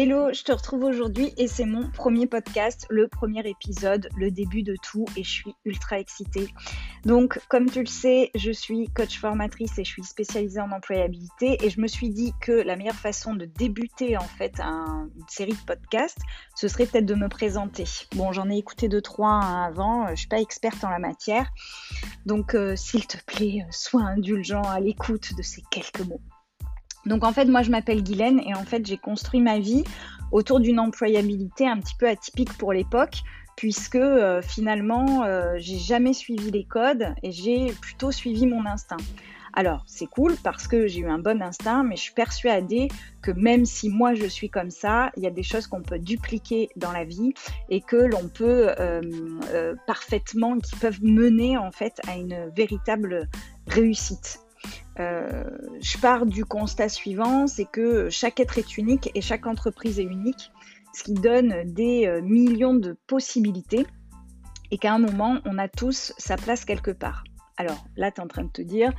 Hello, je te retrouve aujourd'hui et c'est mon premier podcast, le premier épisode, le début de tout et je suis ultra excitée. Donc, comme tu le sais, je suis coach formatrice et je suis spécialisée en employabilité et je me suis dit que la meilleure façon de débuter en fait une série de podcasts, ce serait peut-être de me présenter. Bon, j'en ai écouté deux trois avant, je suis pas experte en la matière, donc euh, s'il te plaît, sois indulgent à l'écoute de ces quelques mots. Donc en fait, moi je m'appelle Guylaine et en fait j'ai construit ma vie autour d'une employabilité un petit peu atypique pour l'époque puisque euh, finalement euh, j'ai jamais suivi les codes et j'ai plutôt suivi mon instinct. Alors c'est cool parce que j'ai eu un bon instinct, mais je suis persuadée que même si moi je suis comme ça, il y a des choses qu'on peut dupliquer dans la vie et que l'on peut euh, parfaitement, qui peuvent mener en fait à une véritable réussite. Euh, je pars du constat suivant, c'est que chaque être est unique et chaque entreprise est unique, ce qui donne des euh, millions de possibilités et qu'à un moment, on a tous sa place quelque part. Alors là, tu es en train de te dire,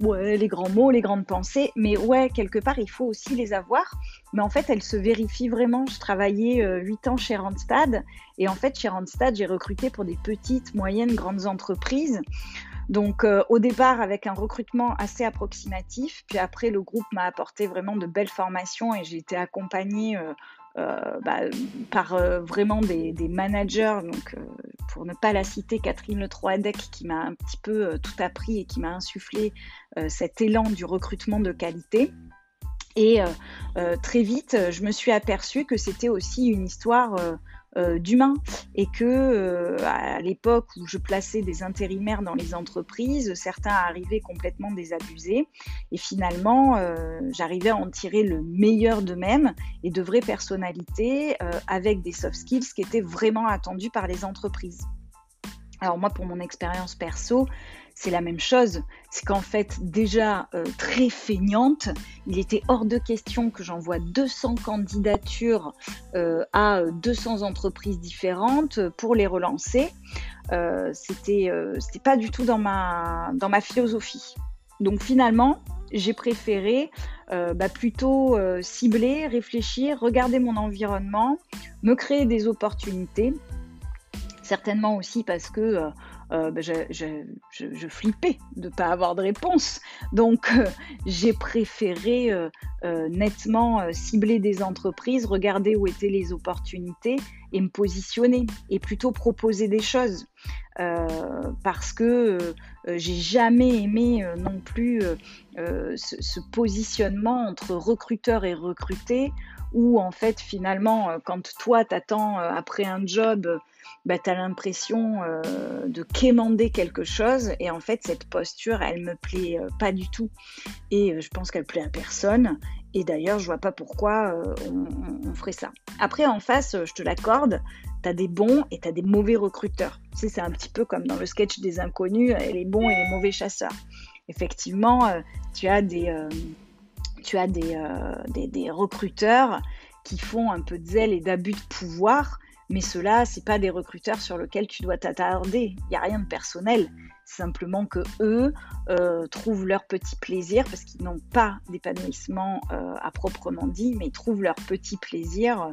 ouais, les grands mots, les grandes pensées, mais ouais, quelque part, il faut aussi les avoir. Mais en fait, elles se vérifient vraiment. Je travaillais euh, 8 ans chez Randstad, et en fait, chez Randstad, j'ai recruté pour des petites, moyennes, grandes entreprises. Donc euh, au départ avec un recrutement assez approximatif, puis après le groupe m'a apporté vraiment de belles formations et j'ai été accompagnée euh, euh, bah, par vraiment des, managers. Donc pour ne pas la citer, Catherine Le Troadec qui m'a un petit peu tout appris et qui m'a insufflé cet élan du recrutement de qualité. Et très vite, je me suis aperçue que c'était aussi une histoire euh, d'humain et que euh, à l'époque où je plaçais des intérimaires dans les entreprises, certains arrivaient complètement désabusés et finalement euh, j'arrivais à en tirer le meilleur d'eux-mêmes et de vraies personnalités avec des soft skills qui étaient vraiment attendus par les entreprises. Alors moi pour mon expérience perso, c'est la même chose. C'est qu'en fait, déjà euh, très feignante, il était hors de question que j'envoie 200 candidatures euh, à 200 entreprises différentes pour les relancer. Euh, c'était c'était pas du tout dans ma, dans ma philosophie. Donc finalement, j'ai préféré bah, plutôt cibler, réfléchir, regarder mon environnement, me créer des opportunités. Certainement aussi parce que euh, ben, je, flippais de ne pas avoir de réponse. Donc, euh, j'ai préféré euh, nettement cibler des entreprises, regarder où étaient les opportunités et me positionner et plutôt proposer des choses. parce que j'ai jamais aimé non plus ce, ce, positionnement entre recruteur et recruté où en fait finalement quand toi t'attends après un job bah, tu l'impression euh, de quémander quelque chose. Et en fait, cette posture, elle me plaît euh, pas du tout. Et euh, je pense qu'elle plaît à personne. Et d'ailleurs, je vois pas pourquoi on, ferait ça. Après, en face, je te l'accorde, tu as des bons et tu as des mauvais recruteurs. C'est un petit peu comme dans le sketch des inconnus, les bons et les mauvais chasseurs. Effectivement, tu as des, tu as des, des, des recruteurs qui font un peu de zèle et d'abus de pouvoir mais ceux-là, c'est pas des recruteurs sur lesquels tu dois t'attarder. Il n'y a rien de personnel. Simplement que eux euh, trouvent leur petit plaisir parce qu'ils n'ont pas d'épanouissement euh, à proprement dit, mais ils trouvent leur petit plaisir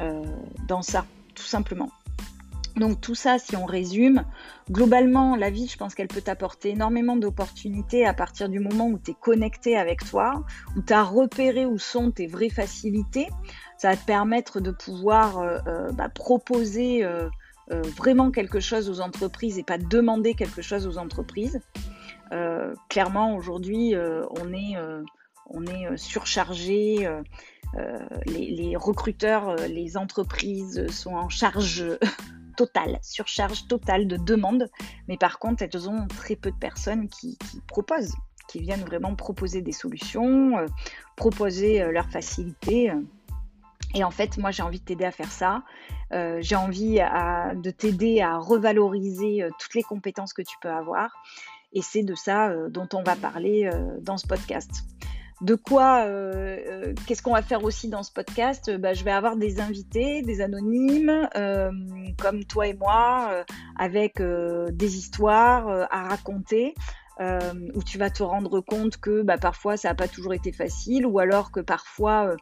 euh, dans ça, tout simplement. Donc tout ça, si on résume, globalement, la vie, je pense qu'elle peut t'apporter énormément d'opportunités à partir du moment où tu es connecté avec toi, où tu as repéré où sont tes vraies facilités. Ça va te permettre de pouvoir bah, proposer euh, vraiment quelque chose aux entreprises et pas demander quelque chose aux entreprises. clairement, aujourd'hui, on est, on est surchargé. Les, recruteurs, les entreprises sont en charge totale, surcharge totale de demandes. Mais par contre, elles ont très peu de personnes qui, proposent, qui viennent vraiment proposer des solutions, proposer leurs facilités. Et en fait, moi, j'ai envie de t'aider à faire ça. Euh, j'ai envie de t'aider à revaloriser euh, toutes les compétences que tu peux avoir. Et c'est de ça euh, dont on va parler dans ce podcast. De quoi, qu'est-ce qu'on va faire aussi dans ce podcast? Bah, Je vais avoir des invités, des anonymes, comme toi et moi, avec des histoires à raconter. Où tu vas te rendre compte que bah, parfois ça n'a pas toujours été facile, ou alors que parfois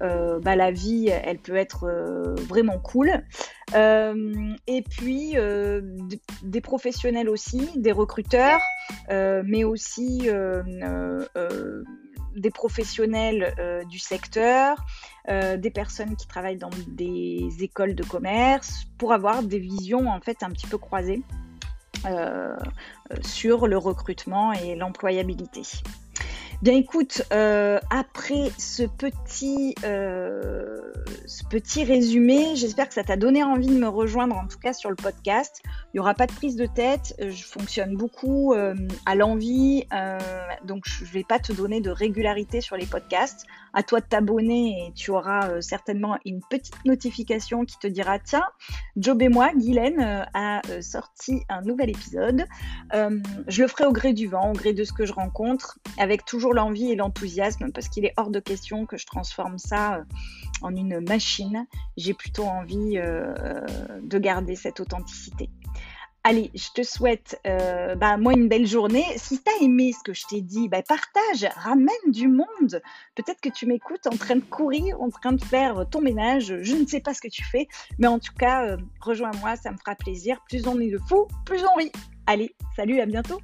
bah, la vie, elle peut être vraiment cool. et puis des professionnels aussi, des recruteurs, mais aussi des professionnels euh, du secteur, euh, des personnes qui travaillent dans des écoles de commerce, pour avoir des visions en fait un petit peu croisées euh, sur le recrutement et l'employabilité. Bien écoute, euh, après ce petit, euh, ce petit résumé, j'espère que ça t'a donné envie de me rejoindre, en tout cas sur le podcast. Il n'y aura pas de prise de tête, je fonctionne beaucoup euh, à l'envie, donc je ne vais pas te donner de régularité sur les podcasts. À toi de t'abonner et tu auras certainement une petite notification qui te dira, tiens, Job et moi, Guylaine, a sorti un nouvel épisode. je le ferai au gré du vent, au gré de ce que je rencontre, avec toujours l'envie et l'enthousiasme parce qu'il est hors de question que je transforme ça euh, en une machine. J'ai plutôt envie euh, euh, de garder cette authenticité. Allez, je te souhaite, bah, moi, une belle journée. Si tu as aimé ce que je t'ai dit, bah, partage, ramène du monde. Peut-être que tu m'écoutes en train de courir, en train de faire ton ménage. Je ne sais pas ce que tu fais, mais en tout cas, rejoins-moi, ça me fera plaisir. Plus on est de fous, plus on rit. Allez, salut, à bientôt.